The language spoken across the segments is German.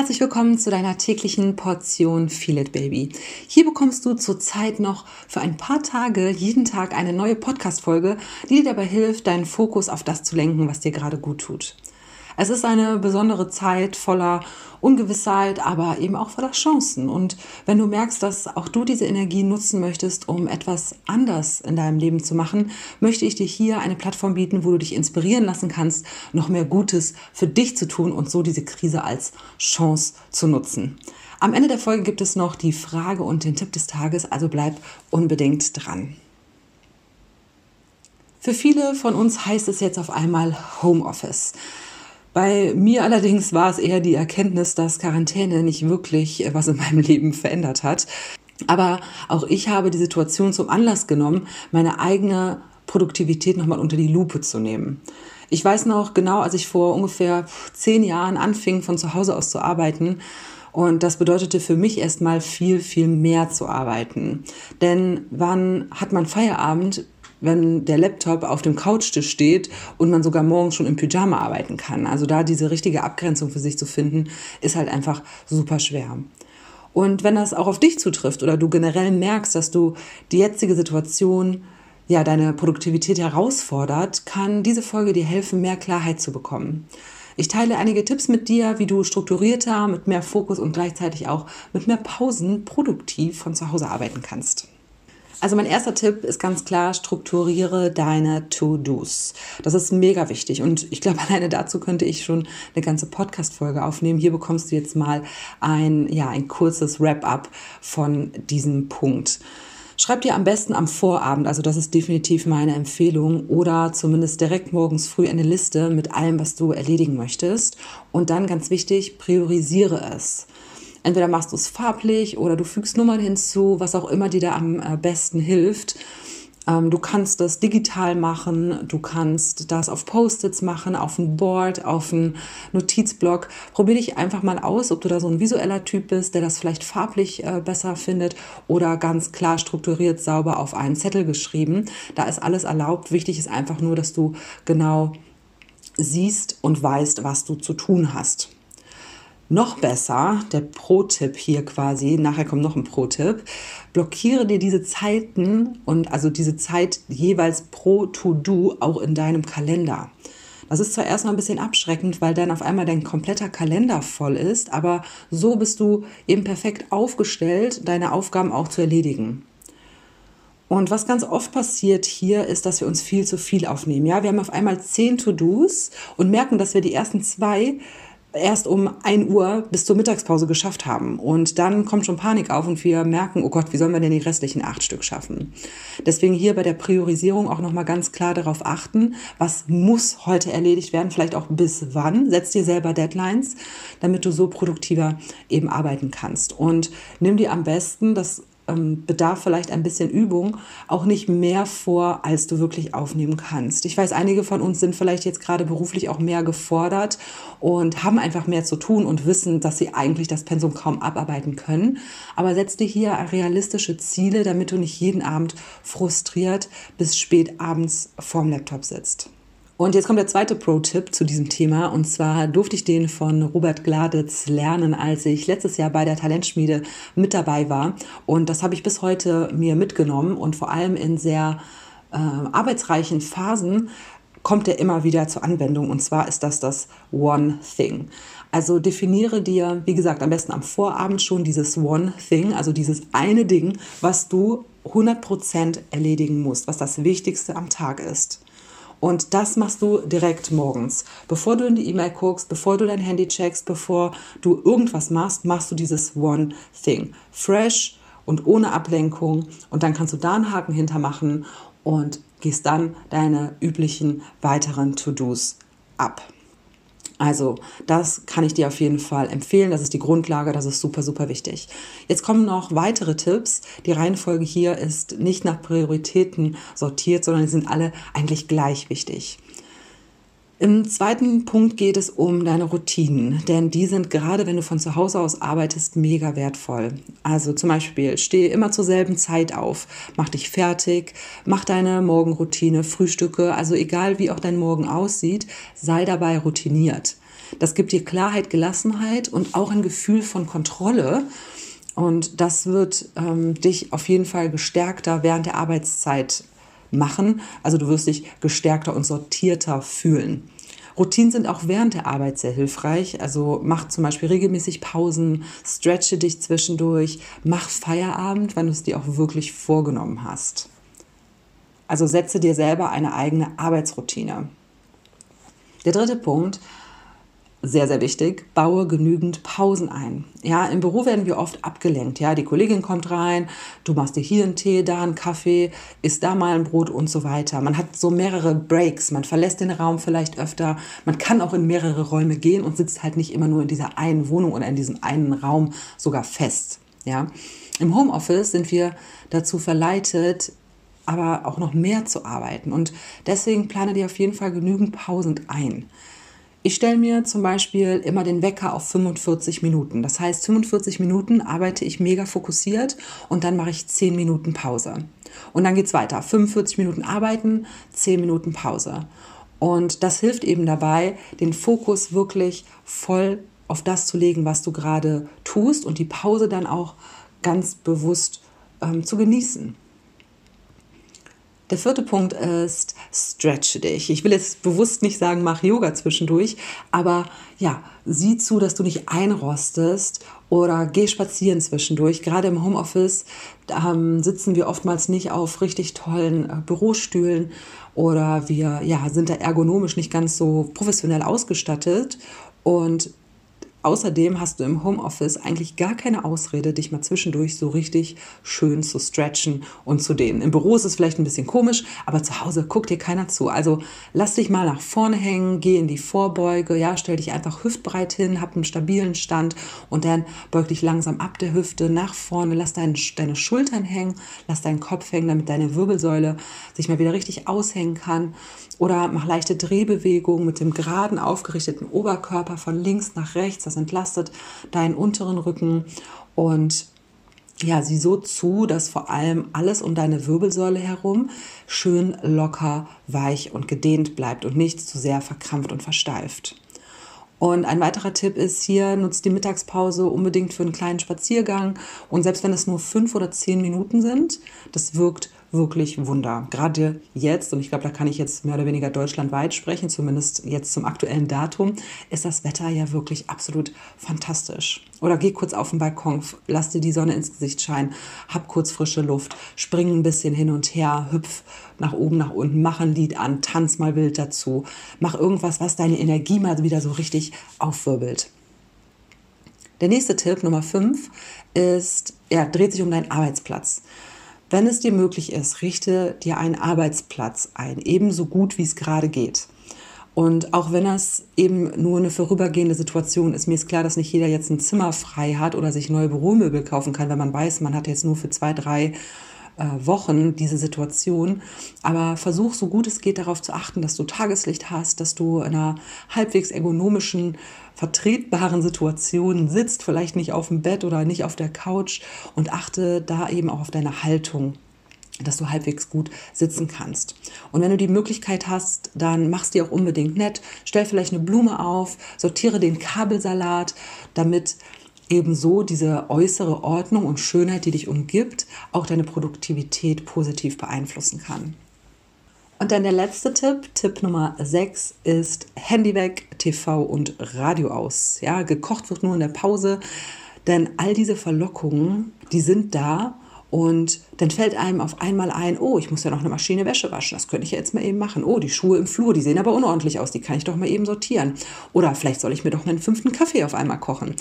Herzlich willkommen zu deiner täglichen Portion Feel It Baby. Hier bekommst du zurzeit noch für ein paar Tage jeden Tag eine neue Podcast-Folge, die dir dabei hilft, deinen Fokus auf das zu lenken, was dir gerade gut tut. Es ist eine besondere Zeit voller Ungewissheit, aber eben auch voller Chancen. Und wenn du merkst, dass auch du diese Energie nutzen möchtest, um etwas anders in deinem Leben zu machen, möchte ich dir hier eine Plattform bieten, wo du dich inspirieren lassen kannst, noch mehr Gutes für dich zu tun und so diese Krise als Chance zu nutzen. Am Ende der Folge gibt es noch die Frage und den Tipp des Tages, also bleib unbedingt dran. Für viele von uns heißt es jetzt auf einmal Homeoffice. Bei mir allerdings war es eher die Erkenntnis, dass Quarantäne nicht wirklich äh, was in meinem Leben verändert hat. Aber auch ich habe die Situation zum Anlass genommen, meine eigene Produktivität nochmal unter die Lupe zu nehmen. Ich weiß noch genau, als ich vor ungefähr zehn Jahren anfing, von zu Hause aus zu arbeiten, und das bedeutete für mich erstmal viel, viel mehr zu arbeiten. Denn wann hat man Feierabend? Wenn der Laptop auf dem Couchtisch steht und man sogar morgens schon im Pyjama arbeiten kann. Also da diese richtige Abgrenzung für sich zu finden, ist halt einfach super schwer. Und wenn das auch auf dich zutrifft oder du generell merkst, dass du die jetzige Situation ja deine Produktivität herausfordert, kann diese Folge dir helfen, mehr Klarheit zu bekommen. Ich teile einige Tipps mit dir, wie du strukturierter, mit mehr Fokus und gleichzeitig auch mit mehr Pausen produktiv von zu Hause arbeiten kannst. Also mein erster Tipp ist ganz klar, strukturiere deine To-Dos. Das ist mega wichtig und ich glaube, alleine dazu könnte ich schon eine ganze Podcast-Folge aufnehmen. Hier bekommst du jetzt mal ein, ja, ein kurzes Wrap-up von diesem Punkt. Schreib dir am besten am Vorabend, also das ist definitiv meine Empfehlung, oder zumindest direkt morgens früh eine Liste mit allem, was du erledigen möchtest. Und dann ganz wichtig, priorisiere es. Entweder machst du es farblich oder du fügst Nummern hinzu, was auch immer dir da am äh, besten hilft. Ähm, du kannst das digital machen, du kannst das auf Post-its machen, auf ein Board, auf einen Notizblock. Probier dich einfach mal aus, ob du da so ein visueller Typ bist, der das vielleicht farblich äh, besser findet oder ganz klar strukturiert, sauber auf einen Zettel geschrieben. Da ist alles erlaubt. Wichtig ist einfach nur, dass du genau siehst und weißt, was du zu tun hast. Noch besser, der Pro-Tipp hier quasi, nachher kommt noch ein Pro-Tipp, blockiere dir diese Zeiten und also diese Zeit jeweils pro To-Do auch in deinem Kalender. Das ist zwar erstmal ein bisschen abschreckend, weil dann auf einmal dein kompletter Kalender voll ist, aber so bist du eben perfekt aufgestellt, deine Aufgaben auch zu erledigen. Und was ganz oft passiert hier ist, dass wir uns viel zu viel aufnehmen. Ja, wir haben auf einmal zehn To-Dos und merken, dass wir die ersten zwei erst um 1 Uhr bis zur Mittagspause geschafft haben. Und dann kommt schon Panik auf und wir merken, oh Gott, wie sollen wir denn die restlichen acht Stück schaffen? Deswegen hier bei der Priorisierung auch nochmal ganz klar darauf achten, was muss heute erledigt werden, vielleicht auch bis wann. Setz dir selber Deadlines, damit du so produktiver eben arbeiten kannst. Und nimm dir am besten das ähm, bedarf vielleicht ein bisschen Übung, auch nicht mehr vor, als du wirklich aufnehmen kannst. Ich weiß, einige von uns sind vielleicht jetzt gerade beruflich auch mehr gefordert und haben einfach mehr zu tun und wissen, dass sie eigentlich das Pensum kaum abarbeiten können. Aber setz dir hier realistische Ziele, damit du nicht jeden Abend frustriert bis spät abends vorm Laptop sitzt. Und jetzt kommt der zweite Pro-Tipp zu diesem Thema. Und zwar durfte ich den von Robert Gladitz lernen, als ich letztes Jahr bei der Talentschmiede mit dabei war. Und das habe ich bis heute mir mitgenommen. Und vor allem in sehr äh, arbeitsreichen Phasen kommt er immer wieder zur Anwendung. Und zwar ist das das One Thing. Also definiere dir, wie gesagt, am besten am Vorabend schon dieses One Thing, also dieses eine Ding, was du 100% erledigen musst, was das Wichtigste am Tag ist. Und das machst du direkt morgens. Bevor du in die E-Mail guckst, bevor du dein Handy checkst, bevor du irgendwas machst, machst du dieses One Thing. Fresh und ohne Ablenkung. Und dann kannst du da einen Haken hintermachen und gehst dann deine üblichen weiteren To-Dos ab. Also, das kann ich dir auf jeden Fall empfehlen. Das ist die Grundlage, das ist super, super wichtig. Jetzt kommen noch weitere Tipps. Die Reihenfolge hier ist nicht nach Prioritäten sortiert, sondern sie sind alle eigentlich gleich wichtig. Im zweiten Punkt geht es um deine Routinen, denn die sind gerade, wenn du von zu Hause aus arbeitest, mega wertvoll. Also zum Beispiel, stehe immer zur selben Zeit auf, mach dich fertig, mach deine Morgenroutine, Frühstücke, also egal wie auch dein Morgen aussieht, sei dabei routiniert. Das gibt dir Klarheit, Gelassenheit und auch ein Gefühl von Kontrolle. Und das wird ähm, dich auf jeden Fall gestärkter während der Arbeitszeit machen. Also du wirst dich gestärkter und sortierter fühlen. Routinen sind auch während der Arbeit sehr hilfreich. Also mach zum Beispiel regelmäßig Pausen, stretche dich zwischendurch, mach Feierabend, wenn du es dir auch wirklich vorgenommen hast. Also setze dir selber eine eigene Arbeitsroutine. Der dritte Punkt sehr, sehr wichtig, baue genügend Pausen ein. Ja, im Büro werden wir oft abgelenkt. Ja, die Kollegin kommt rein, du machst dir hier einen Tee, da einen Kaffee, isst da mal ein Brot und so weiter. Man hat so mehrere Breaks, man verlässt den Raum vielleicht öfter, man kann auch in mehrere Räume gehen und sitzt halt nicht immer nur in dieser einen Wohnung oder in diesem einen Raum sogar fest. Ja, im Homeoffice sind wir dazu verleitet, aber auch noch mehr zu arbeiten und deswegen plane dir auf jeden Fall genügend Pausen ein. Ich stelle mir zum Beispiel immer den Wecker auf 45 Minuten. Das heißt, 45 Minuten arbeite ich mega fokussiert und dann mache ich 10 Minuten Pause. Und dann geht es weiter. 45 Minuten arbeiten, 10 Minuten Pause. Und das hilft eben dabei, den Fokus wirklich voll auf das zu legen, was du gerade tust und die Pause dann auch ganz bewusst ähm, zu genießen. Der vierte Punkt ist, stretche dich. Ich will jetzt bewusst nicht sagen, mach Yoga zwischendurch, aber ja, sieh zu, dass du nicht einrostest oder geh spazieren zwischendurch. Gerade im Homeoffice ähm, sitzen wir oftmals nicht auf richtig tollen äh, Bürostühlen oder wir ja, sind da ergonomisch nicht ganz so professionell ausgestattet. Und Außerdem hast du im Homeoffice eigentlich gar keine Ausrede, dich mal zwischendurch so richtig schön zu stretchen und zu dehnen. Im Büro ist es vielleicht ein bisschen komisch, aber zu Hause guckt dir keiner zu. Also lass dich mal nach vorne hängen, geh in die Vorbeuge, ja, stell dich einfach hüftbreit hin, hab einen stabilen Stand und dann beug dich langsam ab der Hüfte nach vorne, lass dein, deine Schultern hängen, lass deinen Kopf hängen, damit deine Wirbelsäule sich mal wieder richtig aushängen kann. Oder mach leichte Drehbewegungen mit dem geraden, aufgerichteten Oberkörper von links nach rechts das entlastet deinen unteren Rücken und ja, sieh so zu, dass vor allem alles um deine Wirbelsäule herum schön locker, weich und gedehnt bleibt und nicht zu sehr verkrampft und versteift. Und ein weiterer Tipp ist hier, nutzt die Mittagspause unbedingt für einen kleinen Spaziergang. Und selbst wenn es nur fünf oder zehn Minuten sind, das wirkt wirklich Wunder. Gerade jetzt, und ich glaube, da kann ich jetzt mehr oder weniger deutschlandweit sprechen, zumindest jetzt zum aktuellen Datum, ist das Wetter ja wirklich absolut fantastisch. Oder geh kurz auf den Balkon, lass dir die Sonne ins Gesicht scheinen, hab kurz frische Luft, spring ein bisschen hin und her, hüpf nach oben, nach unten, mach ein Lied an, tanz mal wild dazu, mach irgendwas, was deine Energie mal wieder so richtig aufwirbelt. Der nächste Tipp, Nummer 5, ist, ja, dreht sich um deinen Arbeitsplatz. Wenn es dir möglich ist, richte dir einen Arbeitsplatz ein, ebenso gut wie es gerade geht. Und auch wenn das eben nur eine vorübergehende Situation ist, mir ist klar, dass nicht jeder jetzt ein Zimmer frei hat oder sich neue Büromöbel kaufen kann, wenn man weiß, man hat jetzt nur für zwei, drei äh, Wochen diese Situation. Aber versuch so gut es geht darauf zu achten, dass du Tageslicht hast, dass du in einer halbwegs ergonomischen, vertretbaren Situation sitzt, vielleicht nicht auf dem Bett oder nicht auf der Couch und achte da eben auch auf deine Haltung dass du halbwegs gut sitzen kannst. Und wenn du die Möglichkeit hast, dann machst dir auch unbedingt nett. Stell vielleicht eine Blume auf, sortiere den Kabelsalat, damit ebenso diese äußere Ordnung und Schönheit, die dich umgibt, auch deine Produktivität positiv beeinflussen kann. Und dann der letzte Tipp, Tipp Nummer 6 ist Handy weg, TV und Radio aus. Ja, gekocht wird nur in der Pause, denn all diese Verlockungen, die sind da und dann fällt einem auf einmal ein, oh, ich muss ja noch eine Maschine Wäsche waschen, das könnte ich ja jetzt mal eben machen. Oh, die Schuhe im Flur, die sehen aber unordentlich aus, die kann ich doch mal eben sortieren. Oder vielleicht soll ich mir doch einen fünften Kaffee auf einmal kochen.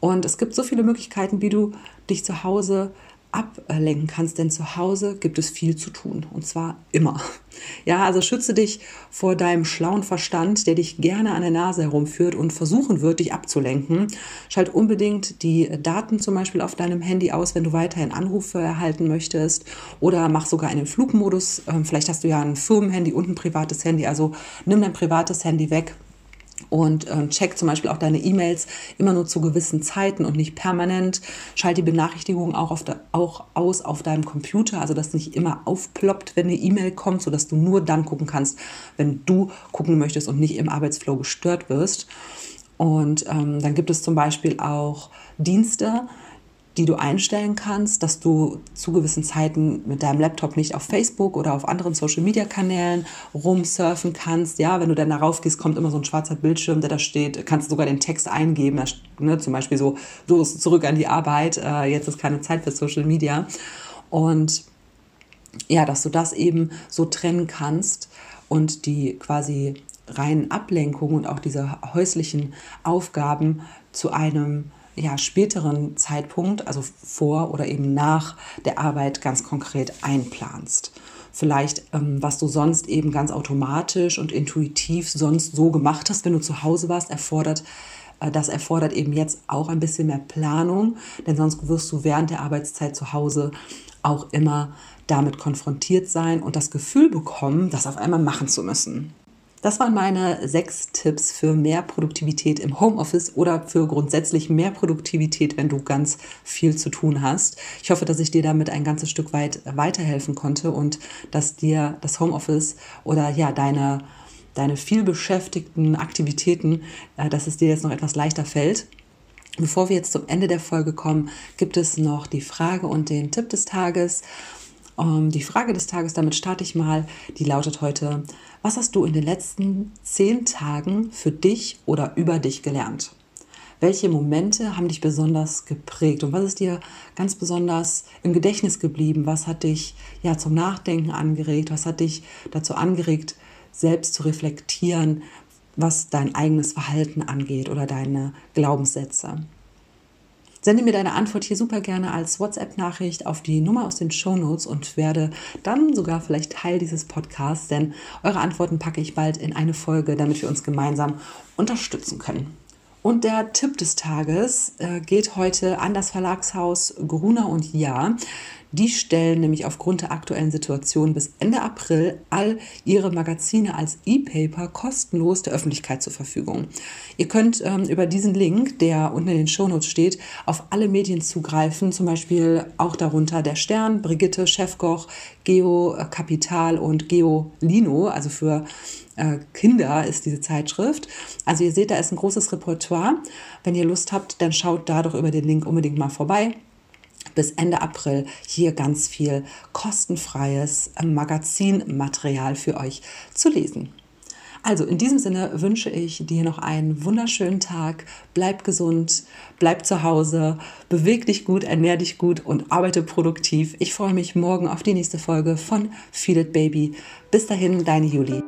Und es gibt so viele Möglichkeiten, wie du dich zu Hause ablenken kannst, denn zu Hause gibt es viel zu tun und zwar immer. Ja, also schütze dich vor deinem schlauen Verstand, der dich gerne an der Nase herumführt und versuchen wird, dich abzulenken. Schalt unbedingt die Daten zum Beispiel auf deinem Handy aus, wenn du weiterhin Anrufe erhalten möchtest oder mach sogar einen Flugmodus. Ähm, vielleicht hast du ja ein Firmenhandy und ein privates Handy, also nimm dein privates Handy weg und ähm, check zum Beispiel auch deine E-Mails immer nur zu gewissen Zeiten und nicht permanent. Schalt die Benachrichtigungen auch, auf de, auch aus auf deinem Computer, also dass nicht immer aufploppt, wenn eine E-Mail kommt, sodass du nur dann gucken kannst, wenn du gucken möchtest und nicht im Arbeitsflow gestört wirst. Und ähm, dann gibt es zum Beispiel auch Dienste, die du einstellen kannst, dass du zu gewissen Zeiten mit deinem Laptop nicht auf Facebook oder auf anderen Social-Media-Kanälen rumsurfen kannst. Ja, wenn du dann darauf gehst, kommt immer so ein schwarzer Bildschirm, der da steht, kannst du sogar den Text eingeben, ne, zum Beispiel so, so zurück an die Arbeit, äh, jetzt ist keine Zeit für Social Media. Und ja, dass du das eben so trennen kannst und die quasi reinen Ablenkungen und auch diese häuslichen Aufgaben zu einem ja, späteren Zeitpunkt, also vor oder eben nach der Arbeit ganz konkret einplanst. Vielleicht, ähm, was du sonst eben ganz automatisch und intuitiv sonst so gemacht hast, wenn du zu Hause warst, erfordert, äh, das erfordert eben jetzt auch ein bisschen mehr Planung, denn sonst wirst du während der Arbeitszeit zu Hause auch immer damit konfrontiert sein und das Gefühl bekommen, das auf einmal machen zu müssen. Das waren meine sechs Tipps für mehr Produktivität im Homeoffice oder für grundsätzlich mehr Produktivität, wenn du ganz viel zu tun hast. Ich hoffe, dass ich dir damit ein ganzes Stück weit weiterhelfen konnte und dass dir das Homeoffice oder ja deine deine viel beschäftigten Aktivitäten, äh, dass es dir jetzt noch etwas leichter fällt. Bevor wir jetzt zum Ende der Folge kommen, gibt es noch die Frage und den Tipp des Tages. Ähm, die Frage des Tages, damit starte ich mal, die lautet heute, was hast du in den letzten zehn Tagen für dich oder über dich gelernt? Welche Momente haben dich besonders geprägt und was ist dir ganz besonders im Gedächtnis geblieben? Was hat dich ja zum Nachdenken angeregt? Was hat dich dazu angeregt, selbst zu reflektieren, was dein eigenes Verhalten angeht oder deine Glaubenssätze? Sende mir deine Antwort hier super gerne als WhatsApp-Nachricht auf die Nummer aus den Show Notes und werde dann sogar vielleicht Teil dieses Podcasts, denn eure Antworten packe ich bald in eine Folge, damit wir uns gemeinsam unterstützen können. Und der Tipp des Tages äh, geht heute an das Verlagshaus Gruner und Ja. Die stellen nämlich aufgrund der aktuellen Situation bis Ende April all ihre Magazine als E-Paper kostenlos der Öffentlichkeit zur Verfügung. Ihr könnt ähm, über diesen Link, der unten in den Shownotes steht, auf alle Medien zugreifen, zum Beispiel auch darunter der Stern, Brigitte, Chefkoch, Geo Kapital und Geo Lino, also für äh, Kinder ist diese Zeitschrift. Also ihr seht, da ist ein großes Repertoire. Wenn ihr Lust habt, dann schaut da doch über den Link unbedingt mal vorbei bis Ende April hier ganz viel kostenfreies Magazinmaterial für euch zu lesen. Also in diesem Sinne wünsche ich dir noch einen wunderschönen Tag. Bleib gesund, bleib zu Hause, beweg dich gut, ernähr dich gut und arbeite produktiv. Ich freue mich morgen auf die nächste Folge von Feel It Baby. Bis dahin, deine Julie.